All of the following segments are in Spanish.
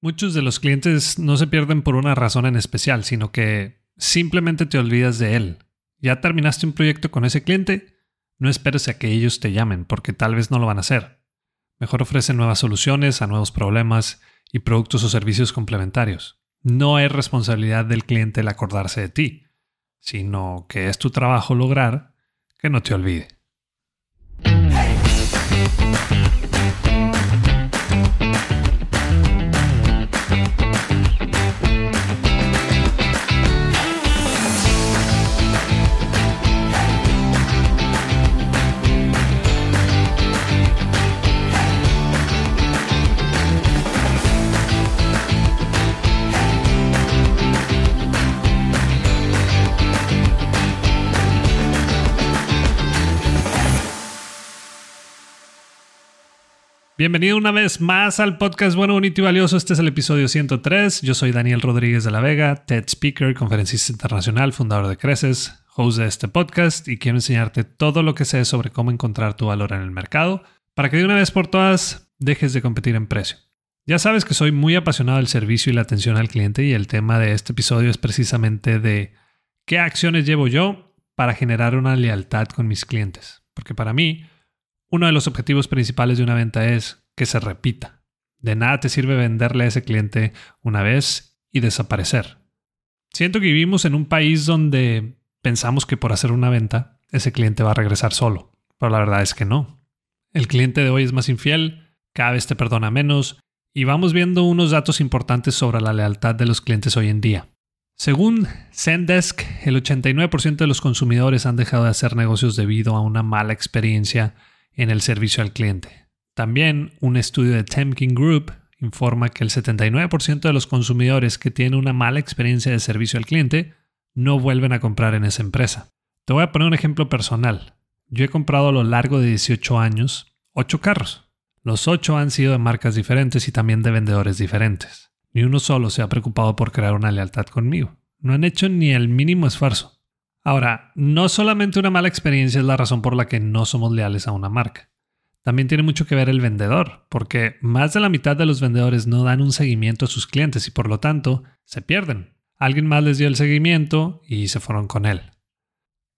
Muchos de los clientes no se pierden por una razón en especial, sino que simplemente te olvidas de él. Ya terminaste un proyecto con ese cliente, no esperes a que ellos te llamen, porque tal vez no lo van a hacer. Mejor ofrece nuevas soluciones a nuevos problemas y productos o servicios complementarios. No es responsabilidad del cliente el acordarse de ti, sino que es tu trabajo lograr que no te olvide. Bienvenido una vez más al podcast Bueno, Bonito y Valioso. Este es el episodio 103. Yo soy Daniel Rodríguez de la Vega, TED Speaker, conferencista internacional, fundador de Creces, host de este podcast y quiero enseñarte todo lo que sé sobre cómo encontrar tu valor en el mercado para que de una vez por todas dejes de competir en precio. Ya sabes que soy muy apasionado del servicio y la atención al cliente y el tema de este episodio es precisamente de qué acciones llevo yo para generar una lealtad con mis clientes. Porque para mí, uno de los objetivos principales de una venta es que se repita. De nada te sirve venderle a ese cliente una vez y desaparecer. Siento que vivimos en un país donde pensamos que por hacer una venta ese cliente va a regresar solo, pero la verdad es que no. El cliente de hoy es más infiel, cada vez te perdona menos y vamos viendo unos datos importantes sobre la lealtad de los clientes hoy en día. Según Zendesk, el 89% de los consumidores han dejado de hacer negocios debido a una mala experiencia en el servicio al cliente. También un estudio de Temkin Group informa que el 79% de los consumidores que tienen una mala experiencia de servicio al cliente no vuelven a comprar en esa empresa. Te voy a poner un ejemplo personal. Yo he comprado a lo largo de 18 años 8 carros. Los 8 han sido de marcas diferentes y también de vendedores diferentes. Ni uno solo se ha preocupado por crear una lealtad conmigo. No han hecho ni el mínimo esfuerzo. Ahora, no solamente una mala experiencia es la razón por la que no somos leales a una marca. También tiene mucho que ver el vendedor, porque más de la mitad de los vendedores no dan un seguimiento a sus clientes y por lo tanto se pierden. Alguien más les dio el seguimiento y se fueron con él.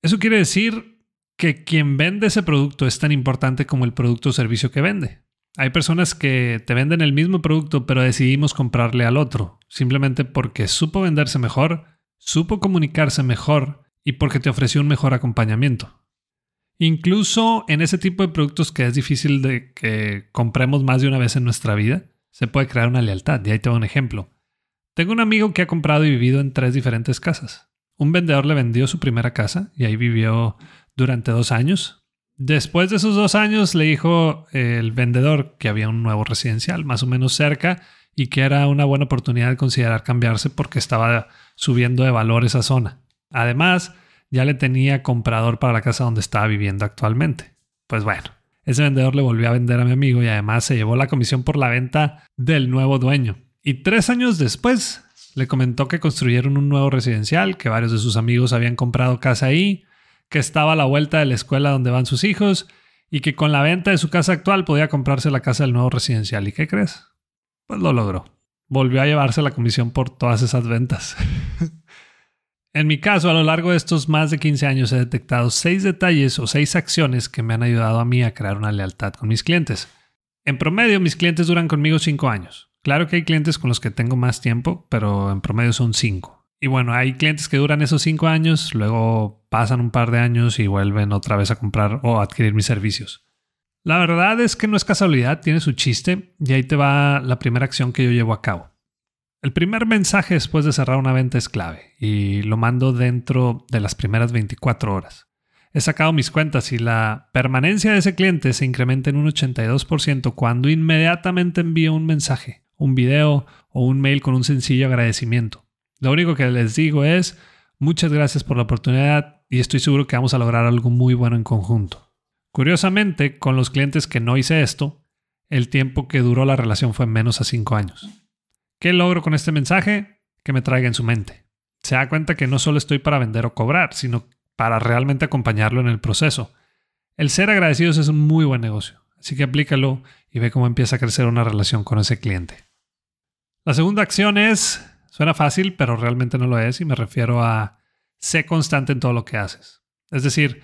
Eso quiere decir que quien vende ese producto es tan importante como el producto o servicio que vende. Hay personas que te venden el mismo producto pero decidimos comprarle al otro, simplemente porque supo venderse mejor, supo comunicarse mejor y porque te ofreció un mejor acompañamiento. Incluso en ese tipo de productos que es difícil de que compremos más de una vez en nuestra vida, se puede crear una lealtad. Y ahí tengo un ejemplo. Tengo un amigo que ha comprado y vivido en tres diferentes casas. Un vendedor le vendió su primera casa y ahí vivió durante dos años. Después de esos dos años le dijo el vendedor que había un nuevo residencial más o menos cerca y que era una buena oportunidad de considerar cambiarse porque estaba subiendo de valor esa zona. Además, ya le tenía comprador para la casa donde estaba viviendo actualmente. Pues bueno, ese vendedor le volvió a vender a mi amigo y además se llevó la comisión por la venta del nuevo dueño. Y tres años después le comentó que construyeron un nuevo residencial, que varios de sus amigos habían comprado casa ahí, que estaba a la vuelta de la escuela donde van sus hijos y que con la venta de su casa actual podía comprarse la casa del nuevo residencial. ¿Y qué crees? Pues lo logró. Volvió a llevarse la comisión por todas esas ventas. En mi caso, a lo largo de estos más de 15 años he detectado seis detalles o seis acciones que me han ayudado a mí a crear una lealtad con mis clientes. En promedio, mis clientes duran conmigo 5 años. Claro que hay clientes con los que tengo más tiempo, pero en promedio son 5. Y bueno, hay clientes que duran esos 5 años, luego pasan un par de años y vuelven otra vez a comprar o adquirir mis servicios. La verdad es que no es casualidad, tiene su chiste y ahí te va la primera acción que yo llevo a cabo. El primer mensaje después de cerrar una venta es clave y lo mando dentro de las primeras 24 horas. He sacado mis cuentas y la permanencia de ese cliente se incrementa en un 82% cuando inmediatamente envío un mensaje, un video o un mail con un sencillo agradecimiento. Lo único que les digo es muchas gracias por la oportunidad y estoy seguro que vamos a lograr algo muy bueno en conjunto. Curiosamente, con los clientes que no hice esto, el tiempo que duró la relación fue menos a 5 años. ¿Qué logro con este mensaje? Que me traiga en su mente. Se da cuenta que no solo estoy para vender o cobrar, sino para realmente acompañarlo en el proceso. El ser agradecidos es un muy buen negocio, así que aplícalo y ve cómo empieza a crecer una relación con ese cliente. La segunda acción es, suena fácil, pero realmente no lo es, y me refiero a sé constante en todo lo que haces. Es decir,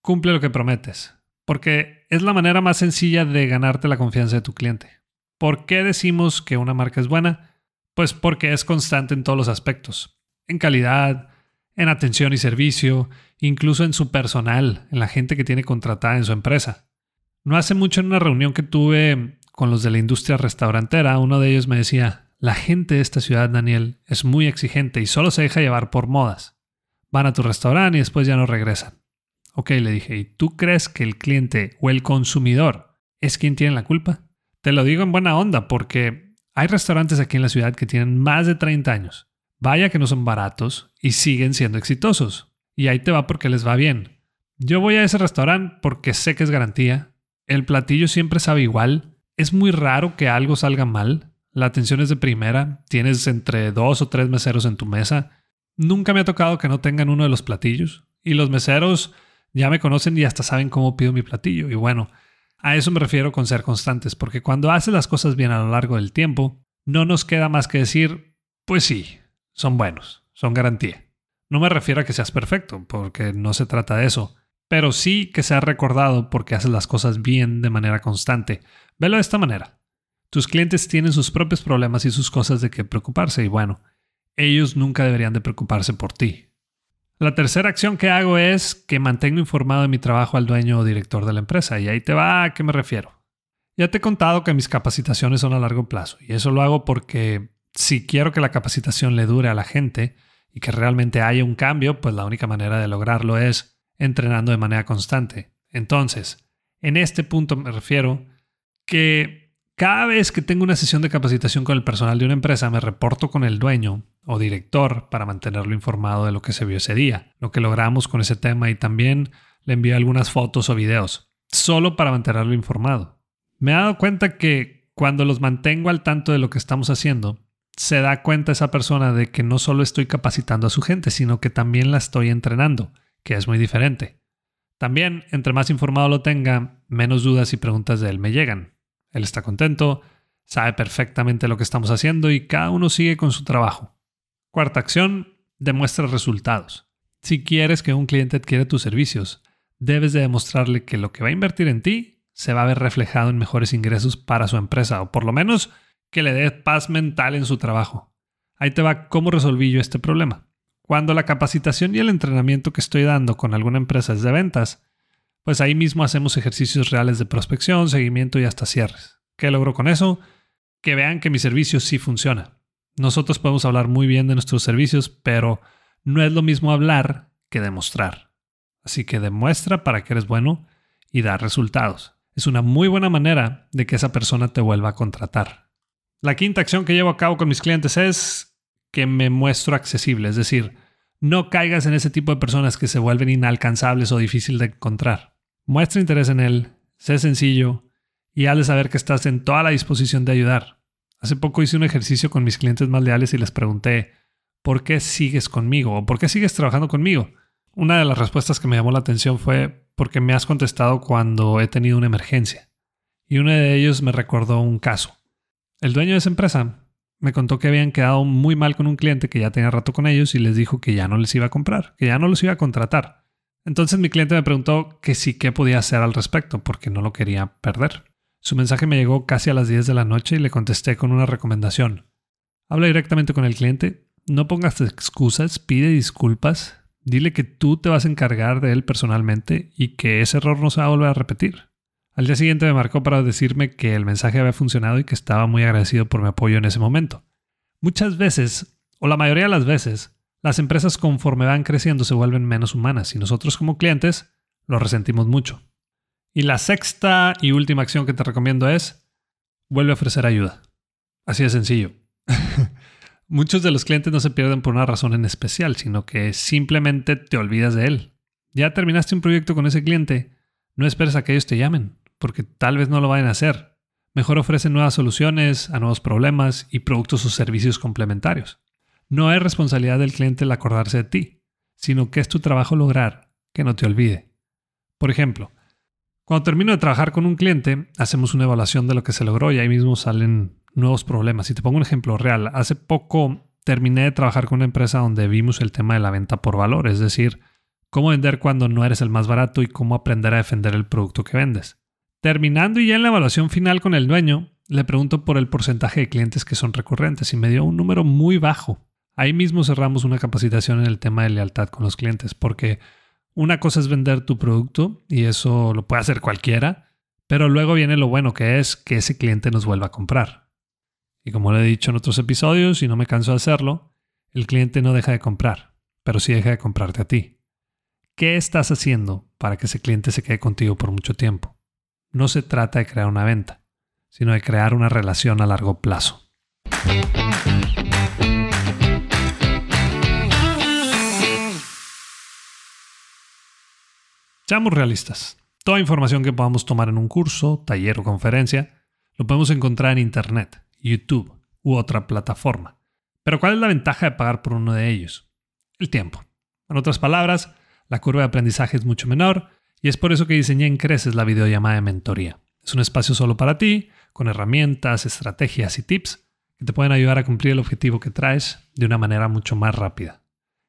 cumple lo que prometes, porque es la manera más sencilla de ganarte la confianza de tu cliente. ¿Por qué decimos que una marca es buena? Pues porque es constante en todos los aspectos, en calidad, en atención y servicio, incluso en su personal, en la gente que tiene contratada en su empresa. No hace mucho en una reunión que tuve con los de la industria restaurantera, uno de ellos me decía, la gente de esta ciudad, Daniel, es muy exigente y solo se deja llevar por modas. Van a tu restaurante y después ya no regresan. Ok, le dije, ¿y tú crees que el cliente o el consumidor es quien tiene la culpa? Te lo digo en buena onda porque hay restaurantes aquí en la ciudad que tienen más de 30 años. Vaya que no son baratos y siguen siendo exitosos. Y ahí te va porque les va bien. Yo voy a ese restaurante porque sé que es garantía. El platillo siempre sabe igual. Es muy raro que algo salga mal. La atención es de primera. Tienes entre dos o tres meseros en tu mesa. Nunca me ha tocado que no tengan uno de los platillos. Y los meseros ya me conocen y hasta saben cómo pido mi platillo. Y bueno, a eso me refiero con ser constantes, porque cuando haces las cosas bien a lo largo del tiempo, no nos queda más que decir, pues sí, son buenos, son garantía. No me refiero a que seas perfecto, porque no se trata de eso, pero sí que seas recordado porque haces las cosas bien de manera constante. Velo de esta manera. Tus clientes tienen sus propios problemas y sus cosas de que preocuparse y bueno, ellos nunca deberían de preocuparse por ti. La tercera acción que hago es que mantengo informado de mi trabajo al dueño o director de la empresa. Y ahí te va a qué me refiero. Ya te he contado que mis capacitaciones son a largo plazo. Y eso lo hago porque si quiero que la capacitación le dure a la gente y que realmente haya un cambio, pues la única manera de lograrlo es entrenando de manera constante. Entonces, en este punto me refiero que cada vez que tengo una sesión de capacitación con el personal de una empresa, me reporto con el dueño o director para mantenerlo informado de lo que se vio ese día, lo que logramos con ese tema y también le envío algunas fotos o videos, solo para mantenerlo informado. Me he dado cuenta que cuando los mantengo al tanto de lo que estamos haciendo, se da cuenta esa persona de que no solo estoy capacitando a su gente, sino que también la estoy entrenando, que es muy diferente. También, entre más informado lo tenga, menos dudas y preguntas de él me llegan. Él está contento, sabe perfectamente lo que estamos haciendo y cada uno sigue con su trabajo. Cuarta acción, demuestra resultados. Si quieres que un cliente adquiera tus servicios, debes de demostrarle que lo que va a invertir en ti se va a ver reflejado en mejores ingresos para su empresa, o por lo menos que le dé paz mental en su trabajo. Ahí te va cómo resolví yo este problema. Cuando la capacitación y el entrenamiento que estoy dando con alguna empresa es de ventas, pues ahí mismo hacemos ejercicios reales de prospección, seguimiento y hasta cierres. ¿Qué logro con eso? Que vean que mi servicio sí funciona. Nosotros podemos hablar muy bien de nuestros servicios, pero no es lo mismo hablar que demostrar. Así que demuestra para que eres bueno y da resultados. Es una muy buena manera de que esa persona te vuelva a contratar. La quinta acción que llevo a cabo con mis clientes es que me muestro accesible, es decir, no caigas en ese tipo de personas que se vuelven inalcanzables o difícil de encontrar. Muestra interés en él, sé sencillo y hazle saber que estás en toda la disposición de ayudar. Hace poco hice un ejercicio con mis clientes más leales y les pregunté, ¿por qué sigues conmigo? ¿O por qué sigues trabajando conmigo? Una de las respuestas que me llamó la atención fue porque me has contestado cuando he tenido una emergencia. Y uno de ellos me recordó un caso. El dueño de esa empresa me contó que habían quedado muy mal con un cliente que ya tenía rato con ellos y les dijo que ya no les iba a comprar, que ya no los iba a contratar. Entonces mi cliente me preguntó que sí qué podía hacer al respecto porque no lo quería perder. Su mensaje me llegó casi a las 10 de la noche y le contesté con una recomendación. Habla directamente con el cliente, no pongas excusas, pide disculpas, dile que tú te vas a encargar de él personalmente y que ese error no se va a volver a repetir. Al día siguiente me marcó para decirme que el mensaje había funcionado y que estaba muy agradecido por mi apoyo en ese momento. Muchas veces, o la mayoría de las veces, las empresas conforme van creciendo se vuelven menos humanas y nosotros como clientes lo resentimos mucho. Y la sexta y última acción que te recomiendo es, vuelve a ofrecer ayuda. Así de sencillo. Muchos de los clientes no se pierden por una razón en especial, sino que simplemente te olvidas de él. Ya terminaste un proyecto con ese cliente, no esperes a que ellos te llamen, porque tal vez no lo vayan a hacer. Mejor ofrece nuevas soluciones a nuevos problemas y productos o servicios complementarios. No es responsabilidad del cliente el acordarse de ti, sino que es tu trabajo lograr que no te olvide. Por ejemplo, cuando termino de trabajar con un cliente, hacemos una evaluación de lo que se logró y ahí mismo salen nuevos problemas. Y te pongo un ejemplo real. Hace poco terminé de trabajar con una empresa donde vimos el tema de la venta por valor, es decir, cómo vender cuando no eres el más barato y cómo aprender a defender el producto que vendes. Terminando y ya en la evaluación final con el dueño, le pregunto por el porcentaje de clientes que son recurrentes y me dio un número muy bajo. Ahí mismo cerramos una capacitación en el tema de lealtad con los clientes, porque una cosa es vender tu producto y eso lo puede hacer cualquiera, pero luego viene lo bueno que es que ese cliente nos vuelva a comprar. Y como lo he dicho en otros episodios y no me canso de hacerlo, el cliente no deja de comprar, pero sí deja de comprarte a ti. ¿Qué estás haciendo para que ese cliente se quede contigo por mucho tiempo? No se trata de crear una venta, sino de crear una relación a largo plazo. Seamos realistas. Toda información que podamos tomar en un curso, taller o conferencia, lo podemos encontrar en Internet, YouTube u otra plataforma. Pero ¿cuál es la ventaja de pagar por uno de ellos? El tiempo. En otras palabras, la curva de aprendizaje es mucho menor y es por eso que diseñé en Creces la videollamada de mentoría. Es un espacio solo para ti, con herramientas, estrategias y tips que te pueden ayudar a cumplir el objetivo que traes de una manera mucho más rápida.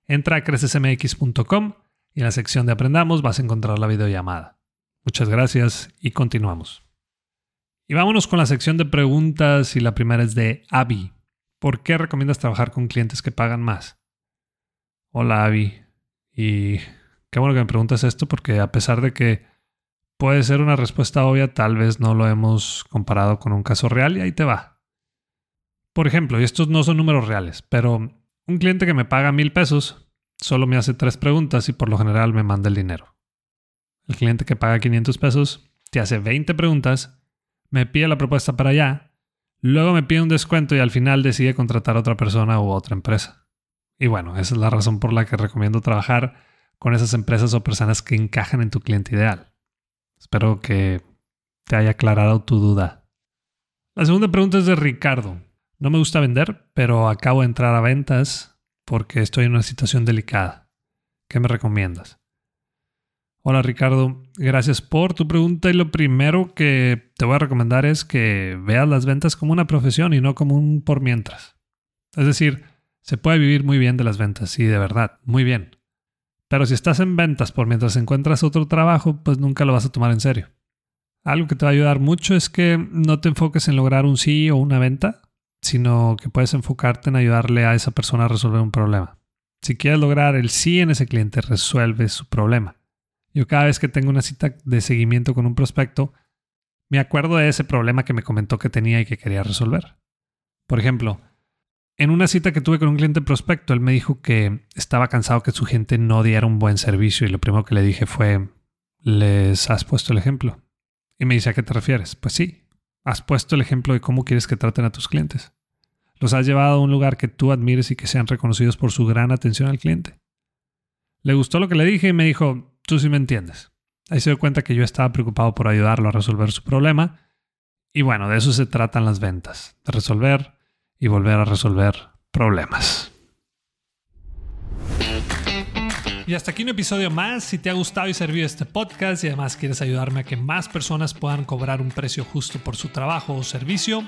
Entra a crecesmx.com y en la sección de Aprendamos vas a encontrar la videollamada. Muchas gracias y continuamos. Y vámonos con la sección de preguntas y la primera es de Abby. ¿Por qué recomiendas trabajar con clientes que pagan más? Hola Abby. Y qué bueno que me preguntas esto porque a pesar de que puede ser una respuesta obvia, tal vez no lo hemos comparado con un caso real y ahí te va. Por ejemplo, y estos no son números reales, pero un cliente que me paga mil pesos solo me hace tres preguntas y por lo general me manda el dinero. El cliente que paga 500 pesos te hace 20 preguntas, me pide la propuesta para allá, luego me pide un descuento y al final decide contratar a otra persona u otra empresa. Y bueno, esa es la razón por la que recomiendo trabajar con esas empresas o personas que encajan en tu cliente ideal. Espero que te haya aclarado tu duda. La segunda pregunta es de Ricardo. No me gusta vender, pero acabo de entrar a ventas porque estoy en una situación delicada. ¿Qué me recomiendas? Hola Ricardo, gracias por tu pregunta y lo primero que te voy a recomendar es que veas las ventas como una profesión y no como un por mientras. Es decir, se puede vivir muy bien de las ventas, sí, de verdad, muy bien. Pero si estás en ventas por mientras encuentras otro trabajo, pues nunca lo vas a tomar en serio. Algo que te va a ayudar mucho es que no te enfoques en lograr un sí o una venta, sino que puedes enfocarte en ayudarle a esa persona a resolver un problema. Si quieres lograr el sí en ese cliente, resuelve su problema. Yo cada vez que tengo una cita de seguimiento con un prospecto, me acuerdo de ese problema que me comentó que tenía y que quería resolver. Por ejemplo, en una cita que tuve con un cliente prospecto, él me dijo que estaba cansado que su gente no diera un buen servicio y lo primero que le dije fue, ¿les has puesto el ejemplo? Y me dice, ¿a qué te refieres? Pues sí, has puesto el ejemplo de cómo quieres que traten a tus clientes. Los has llevado a un lugar que tú admires y que sean reconocidos por su gran atención al cliente. Le gustó lo que le dije y me dijo, tú sí me entiendes. Ahí se dio cuenta que yo estaba preocupado por ayudarlo a resolver su problema. Y bueno, de eso se tratan las ventas, de resolver y volver a resolver problemas. Y hasta aquí un episodio más. Si te ha gustado y servido este podcast y además quieres ayudarme a que más personas puedan cobrar un precio justo por su trabajo o servicio,